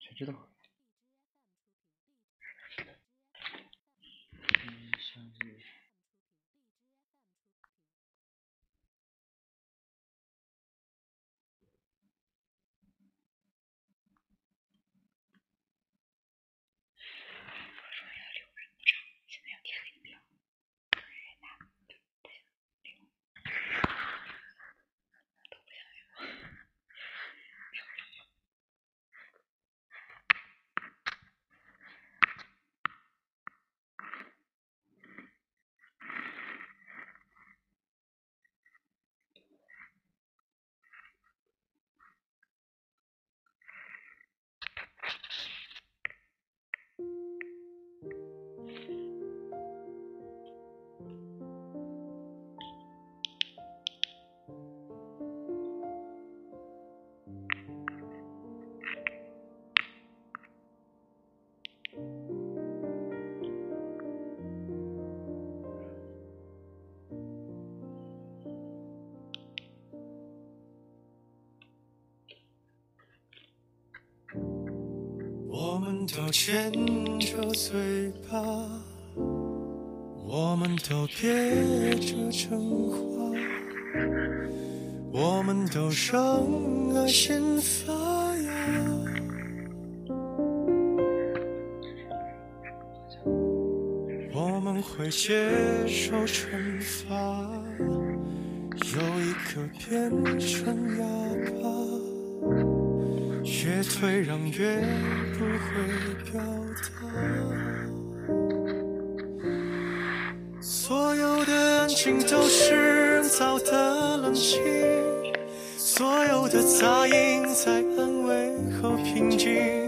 谁知道？都牵着嘴巴，我们都憋着真话，我们都让爱先发芽。我们会接受惩罚，有一颗变成哑。越退让越不会表达，所有的安静都是人造的冷清，所有的杂音在安慰后平静。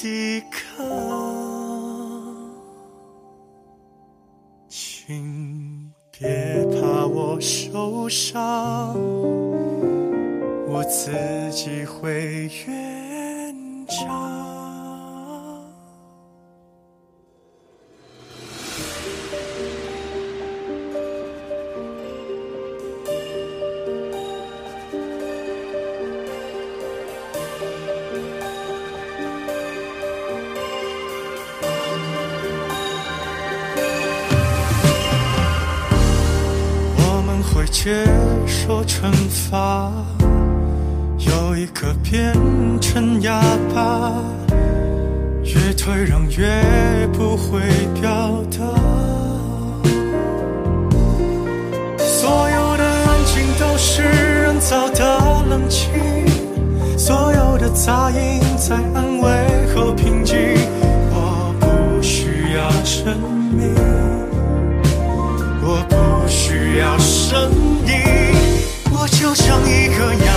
抵抗，请别怕我受伤，我自己会圆场。有一颗变成哑巴，越退让越不会表达。所有的安静都是人造的冷清，所有的杂音在安慰后平静。我不需要证明。我不需要声音，我就像一个哑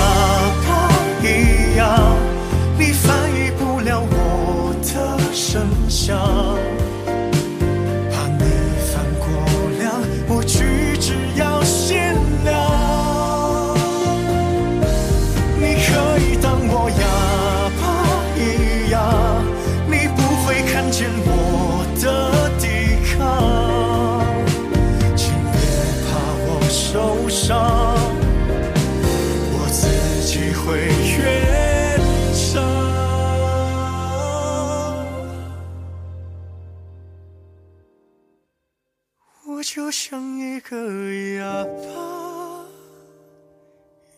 个哑巴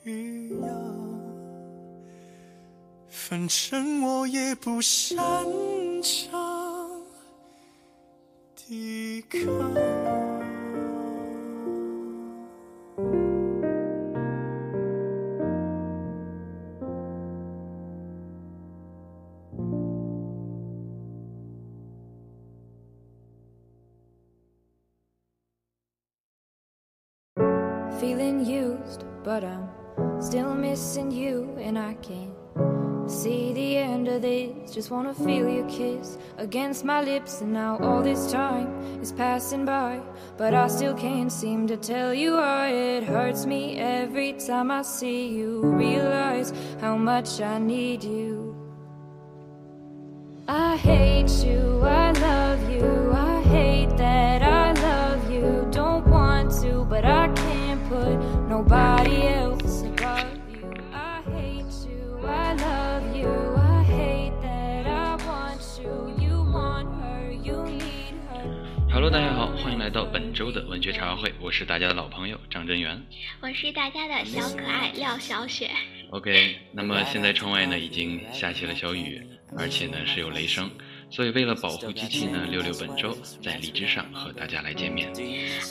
一样，反正我也不擅长抵抗。But I'm still missing you, and I can't see the end of this. Just wanna feel your kiss against my lips, and now all this time is passing by, but I still can't seem to tell you why it hurts me every time I see you. Realize how much I need you. I hate you, I love you, I hate that I love you. Don't want to, but I can't put nobody 到本周的文学茶话会，我是大家的老朋友张真源。我是大家的小可爱廖小雪。OK，那么现在窗外呢已经下起了小雨，而且呢是有雷声，所以为了保护机器呢，六六本周在荔枝上和大家来见面。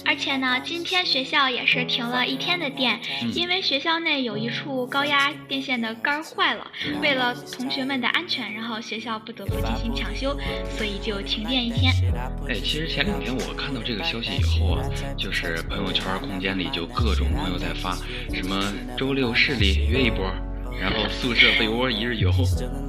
而且呢，今天学校也是停了一天的电，嗯因为学校内有一处高压电线的杆儿坏了，为了同学们的安全，然后学校不得不进行抢修，所以就停电一天。哎，其实前两天我看到这个消息以后啊，就是朋友圈空间里就各种朋友在发什么周六市里约一波，然后宿舍被窝一日游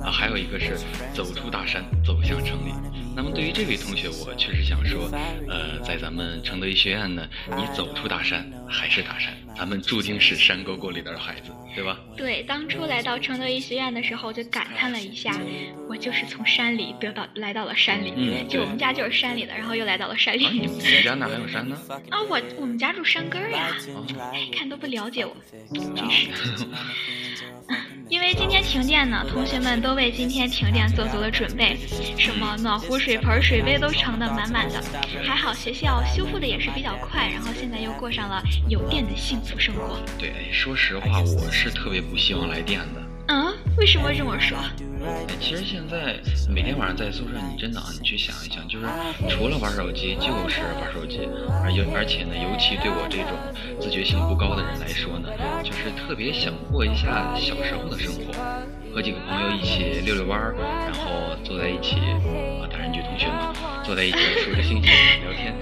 啊，还有一个是走出大山走向城里。那么对于这位同学，我确实想说，呃，在咱们承德医学院呢，你走出大山还是大山，咱们注定是山沟沟里的孩子，对吧？对，当初来到承德医学院的时候，就感叹了一下，我就是从山里得到来到了山里，嗯就我们家就是山里的，然后又来到了山里。啊，你们家哪还有山呢？啊，我我们家住山根儿呀，看都不了解我，真是。因为今天停电呢，同学们都为今天停电做足了准备，什么暖壶、水盆、水杯都盛得满满的。还好学校修复的也是比较快，然后现在又过上了有电的幸福生活。对，说实话，我是特别不希望来电的。嗯，为什么这么说？哎，其实现在每天晚上在宿舍，你真的啊，你去想一想，就是除了玩手机就是玩手机，而尤而且呢，尤其对我这种自觉性不高的人来说呢，就是特别想过一下小时候的生活，和几个朋友一起遛遛弯儿，然后坐在一起啊，大人局同学嘛，坐在一起数着星星聊天。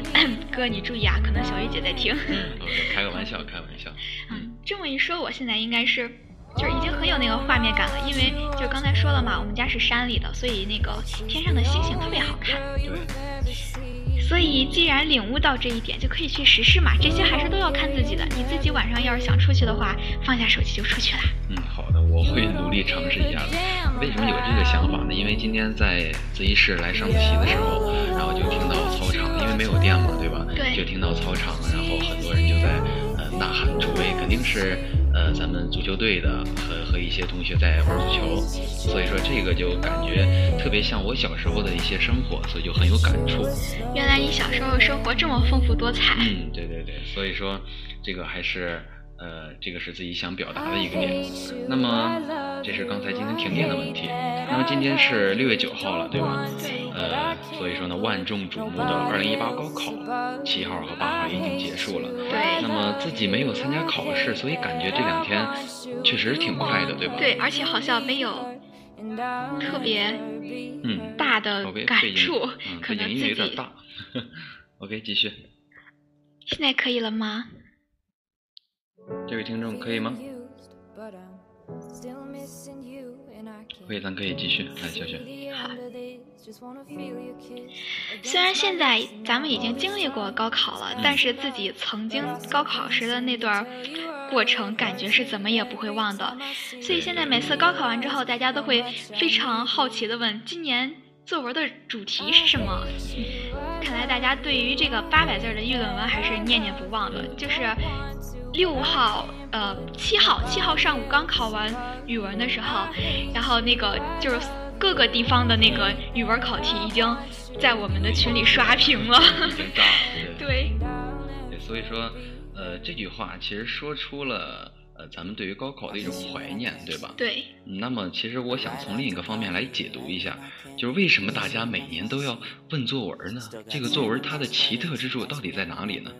哥，你注意啊，可能小雨姐在听。OK，开个玩笑，开玩笑。嗯，这么一说，我现在应该是。就是已经很有那个画面感了，因为就刚才说了嘛，我们家是山里的，所以那个天上的星星特别好看。对，所以既然领悟到这一点，就可以去实施嘛。这些还是都要看自己的。你自己晚上要是想出去的话，放下手机就出去啦。嗯，好的，我会努力尝试一下的。为什么有这个想法呢？因为今天在自习室来上自习的时候，然后就听到操场，因为没有电嘛，对吧？对就听到操场，然后很多人就在呃呐喊助威，肯定是呃咱们足球队的和和一些同学在玩足球，所以说这个就感觉特别像我小时候的一些生活，所以就很有感触。原来你小时候生活这么丰富多彩。嗯，对对对，所以说这个还是呃，这个是自己想表达的一个点。那么这是刚才今天停电的问题。那么今天是六月九号了，对吧？对呃，所以说呢，万众瞩目的二零一八高考七号和八号已经结束了。对那么自己没有参加考试，所以感觉这两天确实挺快的，对吧？对，而且好像没有特别嗯，大的感触，嗯，可背景音乐能自己有点大。OK，继续。现在可以了吗？这位听众可以吗？可可以，咱可以继续。来，小雪。虽然现在咱们已经经历过高考了，但是自己曾经高考时的那段过程，感觉是怎么也不会忘的。所以现在每次高考完之后，大家都会非常好奇的问：今年作文的主题是什么？看来大家对于这个八百字的议论文还是念念不忘的。就是六号，呃，七号，七号上午刚考完语文的时候，然后那个就是各个地方的那个语文考题已经在我们的群里刷屏了。已经炸了。对对，对，所以说，呃，这句话其实说出了呃咱们对于高考的一种怀念，对吧？对，嗯那么，其实我想从另一个方面来解读一下，就是为什么大家每年都要问作文呢？这个作文它的奇特之处到底在哪里呢？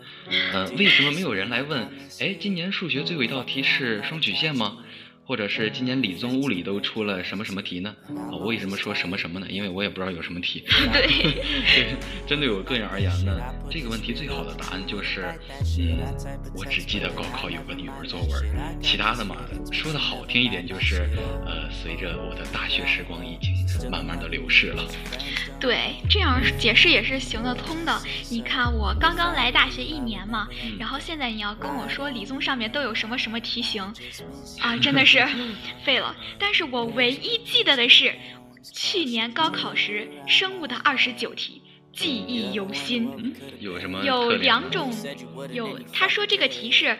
呃，为什么没有人来问？哎，今年数学最后一道题是双曲线吗？或者是今年理综物理都出了什么什么题呢？啊，我为什么说什么什么呢？因为我也不知道有什么题。对，对，针对我个人而言呢，这个问题最好的答案就是，嗯，我只记得高考有个语文作文，其他的嘛，说的好听一点就是，呃，随着我的大学时光已经慢慢的流逝了。对，这样解释也是行得通的。你看，我刚刚来大学一年嘛，然后现在你要跟我说理综上面都有什么什么题型，啊，真的是 废了。但是我唯一记得的是，去年高考时生物的二十九题，记忆犹新。嗯有什么？有两种，有他说这个题是，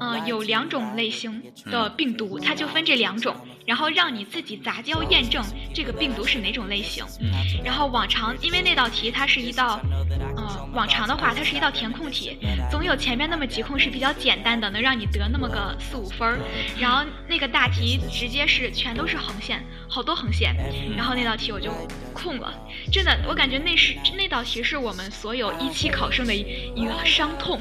嗯，有两种类型的病毒，它就分这两种。然后让你自己杂交验证这个病毒是哪种类型。然后往常，因为那道题它是一道，呃，往常的话它是一道填空题，总有前面那么几空是比较简单的，能让你得那么个四五分儿。然后那个大题直接是全都是横线，好多横线。然后那道题我就空了，真的，我感觉那是那道题是我们所有一期考生的一个伤痛。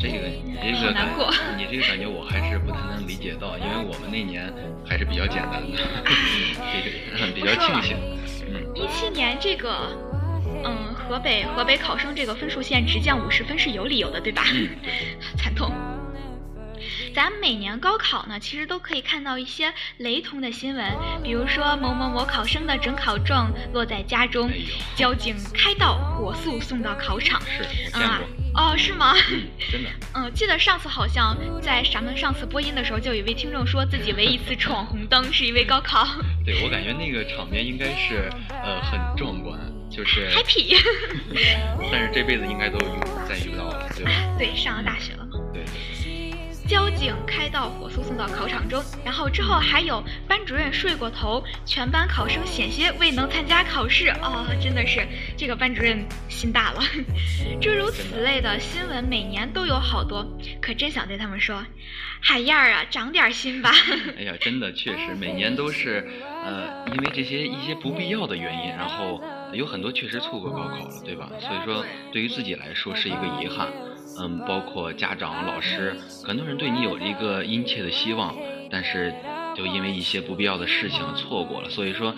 这个你这个感，你这个感觉我还是不太能理解到，因为我们那年还是比较简单的，这个比较庆幸。嗯，一七年这个，嗯，河北河北考生这个分数线直降五十分是有理由的，对吧？嗯，惨痛。咱每年高考呢，其实都可以看到一些雷同的新闻，比如说某某某考生的准考证落在家中，交警开道火速送到考场。是，我见过。哦，是吗？真的。嗯，记得上次好像在咱们上次播音的时候，就有一位听众说自己唯一一次闯红灯是因为高考。对，我感觉那个场面应该是呃很壮观，就是 happy。但是这辈子应该都再遇不到了，对吧？对，上了大学了嘛。交警开道，火速送到考场中。然后之后还有班主任睡过头，全班考生险些未能参加考试。哦，真的是这个班主任心大了。诸如此类的新闻每年都有好多，可真想对他们说，海燕儿啊，长点心吧。哎呀，真的确实每年都是，呃，因为这些一些不必要的原因，然后有很多确实错过高考了，对吧？所以说对于自己来说是一个遗憾。嗯，包括家长、老师，很多人对你有一个殷切的希望，但是就因为一些不必要的事情错过了。所以说，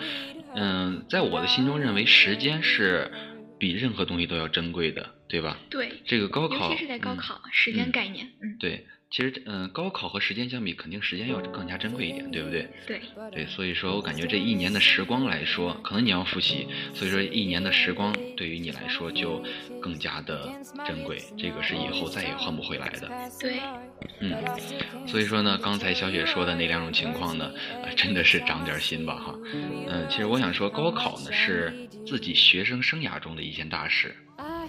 嗯，在我的心中认为时间是比任何东西都要珍贵的，对吧？对。这个高考，尤其是在高考，时间概念，嗯，对。其实，嗯，高考和时间相比，肯定时间要更加珍贵一点，对不对？对。对，所以说我感觉这一年的时光来说，可能你要复习，所以说一年的时光对于你来说就更加的珍贵，这个是以后再也换不回来的。对。嗯，所以说呢，刚才小雪说的那两种情况呢，真的是长点心吧，哈。嗯，其实我想说，高考呢是自己学生生涯中的一件大事。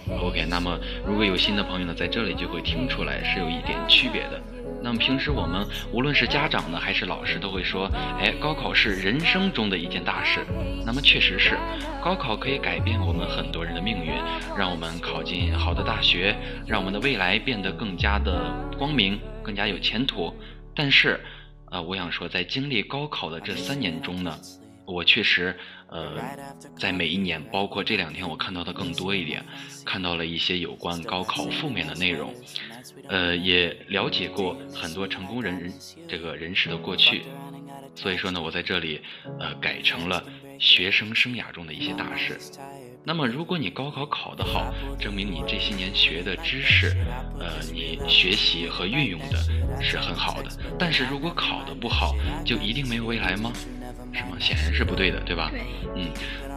OK，那么如果有新的朋友呢，在这里就会听出来是有一点区别的。那么平时我们无论是家长呢，还是老师，都会说，哎，高考是人生中的一件大事。那么确实是，高考可以改变我们很多人的命运，让我们考进好的大学，让我们的未来变得更加的光明，更加有前途。但是，呃，我想说，在经历高考的这三年中呢。我确实，呃，在每一年，包括这两天，我看到的更多一点，看到了一些有关高考负面的内容，呃，也了解过很多成功人人这个人士的过去，所以说呢，我在这里，呃，改成了学生生涯中的一些大事。那么，如果你高考考得好，证明你这些年学的知识，呃，你学习和运用的是很好的。但是如果考得不好，就一定没有未来吗？是吗？显然是不对的，对吧？对。嗯，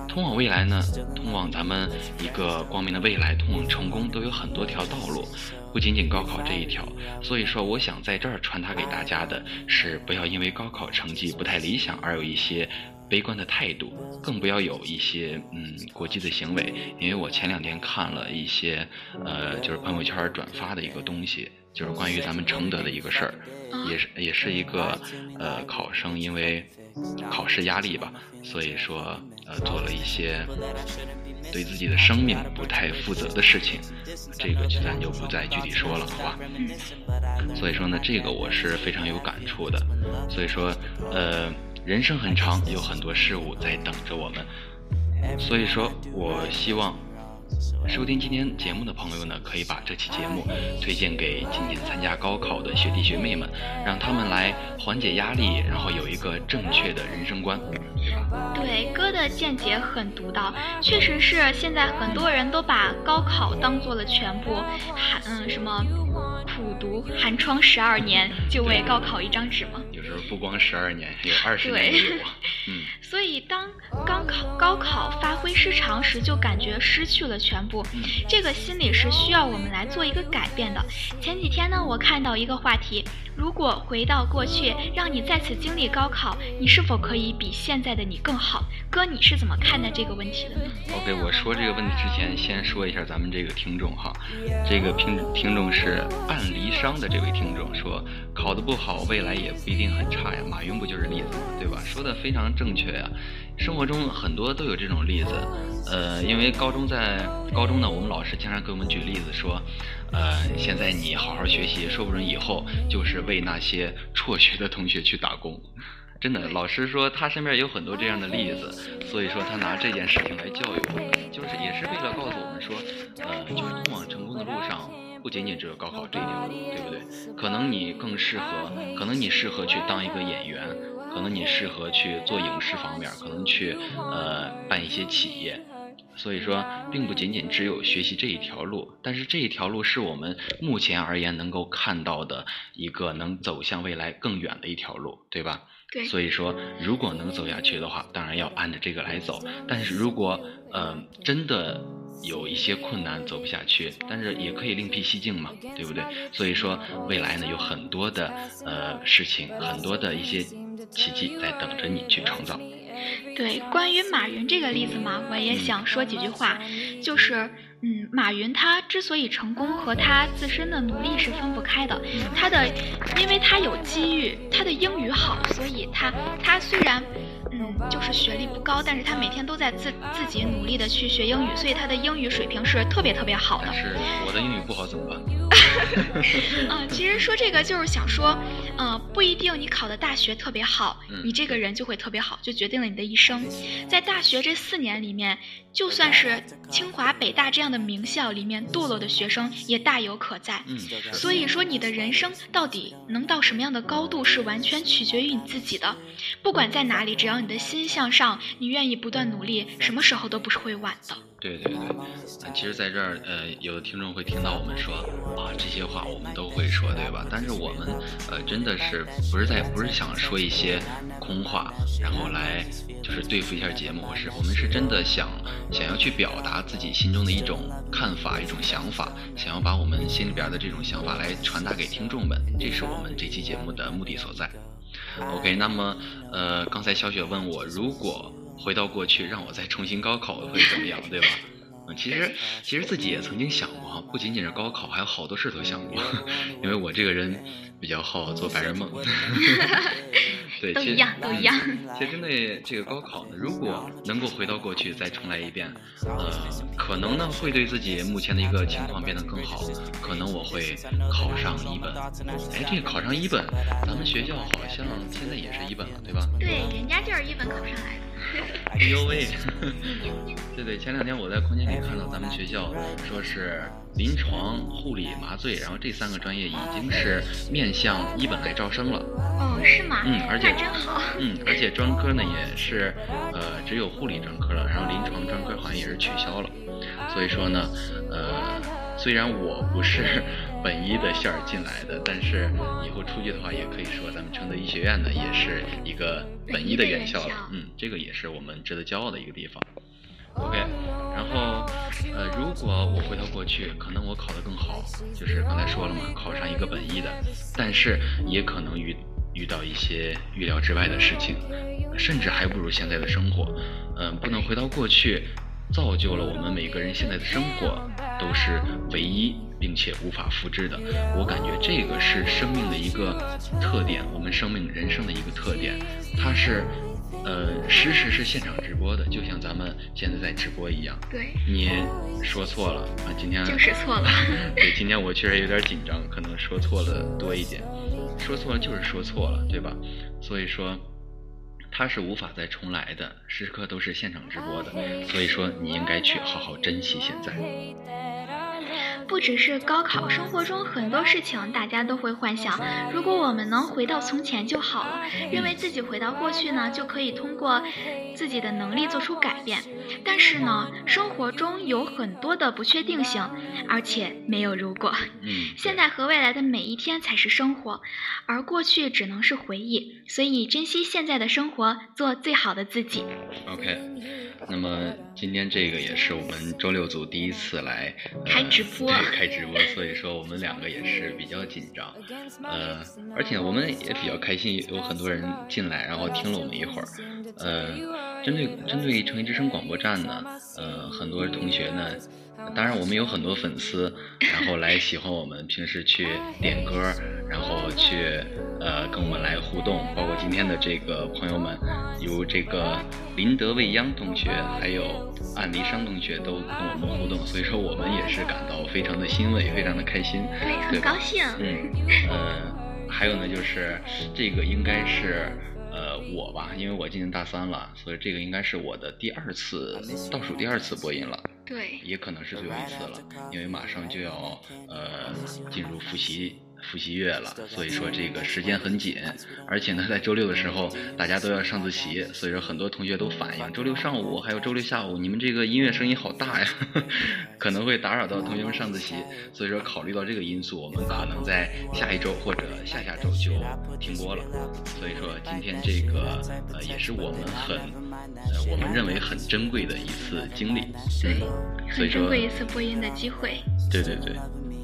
通往未来呢，通往咱们一个光明的未来，通往成功，都有很多条道路，不仅仅高考这一条。所以说，我想在这儿传达给大家的是，不要因为高考成绩不太理想而有一些。悲观的态度，更不要有一些嗯过激的行为。因为我前两天看了一些呃，就是朋友圈转发的一个东西，就是关于咱们承德的一个事儿，也是也是一个呃考生因为考试压力吧，所以说呃做了一些对自己的生命不太负责的事情，这个咱就不再具体说了，好吧？所以说呢，这个我是非常有感触的。所以说呃。人生很长，有很多事物在等着我们，所以说，我希望收听今天节目的朋友呢，可以把这期节目推荐给今年参加高考的学弟学妹们，让他们来缓解压力，然后有一个正确的人生观，对吧？对，哥的见解很独到，确实是现在很多人都把高考当做了全部，寒嗯什么苦读寒窗十二年，就为高考一张纸吗？有时候不光十二年，有 二十年也有啊。嗯，所以当高考高考发挥失常时，就感觉失去了全部。嗯这个心理是需要我们来做一个改变的。前几天呢，我看到一个话题：如果回到过去，让你再次经历高考，你是否可以比现在的你更好？哥，你是怎么看待这个问题的呢？OK，我说这个问题之前，先说一下咱们这个听众哈，这个听听众是暗离殇的这位听众说，考得不好，未来也不一定很差呀。马云不就是例子吗？对吧？说的非常正确呀。生活中很多都有这种例子，呃，因为高中在高中呢，我们老师经常给我们举例子说，呃，现在你好好学习，说不准以后就是为那些辍学的同学去打工。真的，老师说他身边有很多这样的例子，所以说他拿这件事情来教育我们，就是也是为了告诉我们说，呃，就是通往成功的路上，不仅仅只有高考这一条路，对不对？可能你更适合，可能你适合去当一个演员，可能你适合去做影视方面，可能去呃办一些企业。所以说，并不仅仅只有学习这一条路，但是这一条路是我们目前而言能够看到的一个能走向未来更远的一条路，对吧？对所以说，如果能走下去的话，当然要按着这个来走。但是如果呃真的有一些困难走不下去，但是也可以另辟蹊径嘛，对不对？所以说，未来呢有很多的呃事情，很多的一些奇迹在等着你去创造。对，关于马云这个例子嘛，我也想说几句话，就是，嗯，马云他之所以成功和他自身的努力是分不开的。他的，因为他有机遇，他的英语好，所以他他虽然，嗯，就是学历不高，但是他每天都在自自己努力的去学英语，所以他的英语水平是特别特别好的。是我的英语不好怎么办？啊、其实说这个就是想说，呃，不一定你考的大学特别好，嗯你这个人就会特别好，就决定了你的一生。在大学这四年里面，就算是清华、北大这样的名校里面堕落的学生也大有可在。所以说，你的人生到底能到什么样的高度，是完全取决于你自己的。不管在哪里，只要你的心向上，你愿意不断努力，什么时候都不是会晚的。对对对，啊，其实在这儿，呃，有的听众会听到我们说啊，这些话我们都会说，对吧？但是我们，呃，真的是不是在不是想说一些空话，然后来就是对付一下节目，我是我们是真的想想要去表达自己心中的一种看法、一种想法，想要把我们心里边的这种想法来传达给听众们，这是我们这期节目的目的所在。OK，那么呃，刚才小雪问我，如果回到过去让我再重新高考会怎么样，对吧？嗯，其实其实自己也曾经想过哈，不仅仅是高考，还有好多事都想过，因为我这个人比较好做白日梦。对，其实都一样都一样嗯其实针对这个高考呢，如果能够回到过去再重来一遍，呃，可能呢会对自己目前的一个情况变得更好，可能我会考上一本。哎，这个考上一本，咱们学校好像现在也是一本了，对吧？对，人家就是一本考上来的。哎呦喂！对对，前两天我在空间里看到咱们学校说是临床、护理、麻醉，然后这三个专业已经是面向一本来招生了。哦，是吗？嗯而且真好。嗯，而且专科呢也是，呃，只有护理专科了，然后临床专科好像也是取消了。所以说呢，呃，虽然我不是本一的线儿进来的，但是以后出去的话，也可以说咱们承德医学院呢也是一个本一的院校了。嗯，这个也是我们值得骄傲的一个地方。OK，然后呃，如果我回到过去，可能我考得更好，就是刚才说了嘛，考上一个本一的，但是也可能遇遇到一些预料之外的事情，甚至还不如现在的生活。嗯、不能回到过去，造就了我们每个人现在的生活都是唯一并且无法复制的。我感觉这个是生命的一个特点，我们生命人生的一个特点，它是。呃，实时是现场直播的，就像咱们现在在直播一样。对，你说错了啊，今天就是错了。对，今天我确实有点紧张，可能说错了多一点，说错了就是说错了，对吧？所以说，它是无法再重来的，时刻都是现场直播的，所以说你应该去好好珍惜现在。不只是高考，生活中很多事情大家都会幻想，如果我们能回到从前就好了，认为自己回到过去呢，就可以通过自己的能力做出改变。但是呢，生活中有很多的不确定性，而且没有如果。嗯，现在和未来的每一天才是生活，而过去只能是回忆。所以珍惜现在的生活，做最好的自己。OK，那么今天这个也是我们周六组第一次来、呃、开直播对，开直播，所以说我们两个也是比较紧张，呃，而且我们也比较开心，有很多人进来，然后听了我们一会儿，呃，针对针对城市之声广播站呢，呃，很多同学呢。当然，我们有很多粉丝，然后来喜欢我们，平时去点歌，然后去呃跟我们来互动，包括今天的这个朋友们，有这个林德未央同学，还有安离商同学都跟我们互动，所以说我们也是感到非常的欣慰，非常的开心，对，很高兴。嗯，呃，还有呢，就是这个应该是呃我吧，因为我今年大三了，所以这个应该是我的第二次倒数第二次播音了。对，也可能是最后一次了，因为马上就要呃进入复习复习月了，所以说这个时间很紧，而且呢，在周六的时候大家都要上自习，所以说很多同学都反映周六上午还有周六下午，你们这个音乐声音好大呀，可能会打扰到同学们上自习，所以说考虑到这个因素，我们可能在下一周或者下下周就停播了。所以说今天这个呃也是我们很呃我们认为很珍贵的一次经历，对，所以说很珍贵一次播音的机会。对对对，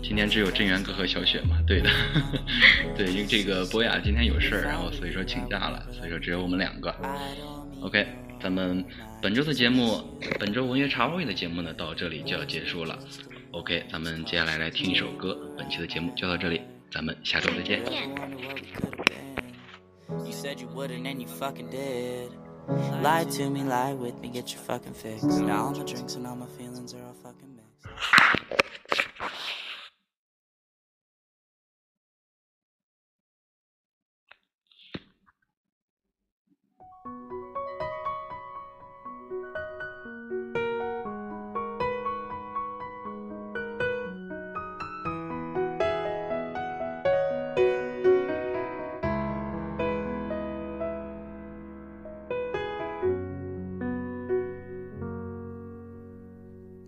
今天只有镇元哥和小雪嘛，对的，对，因为这个博雅今天有事儿，然后所以说请假了，所以说只有我们两个。OK，咱们本周的节目，本周文学茶话会的节目呢，到这里就要结束了。OK，咱们接下来来听一首歌，本期的节目就到这里，咱们下周再。见。You said you wouldn't and you fucking did. Lie to me, lie with me, get your fucking fix. Now all my drinks and all my feelings are all fucking mixed. “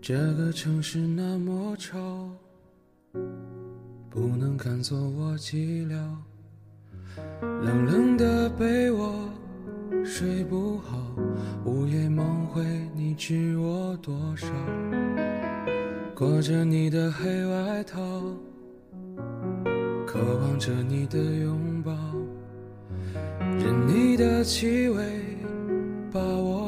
这个城市那么吵，不能看作我寂寥。冷冷的被窝，睡不好，午夜梦回，你知我多少？裹着你的黑外套，渴望着你的拥抱，任你的气味把我，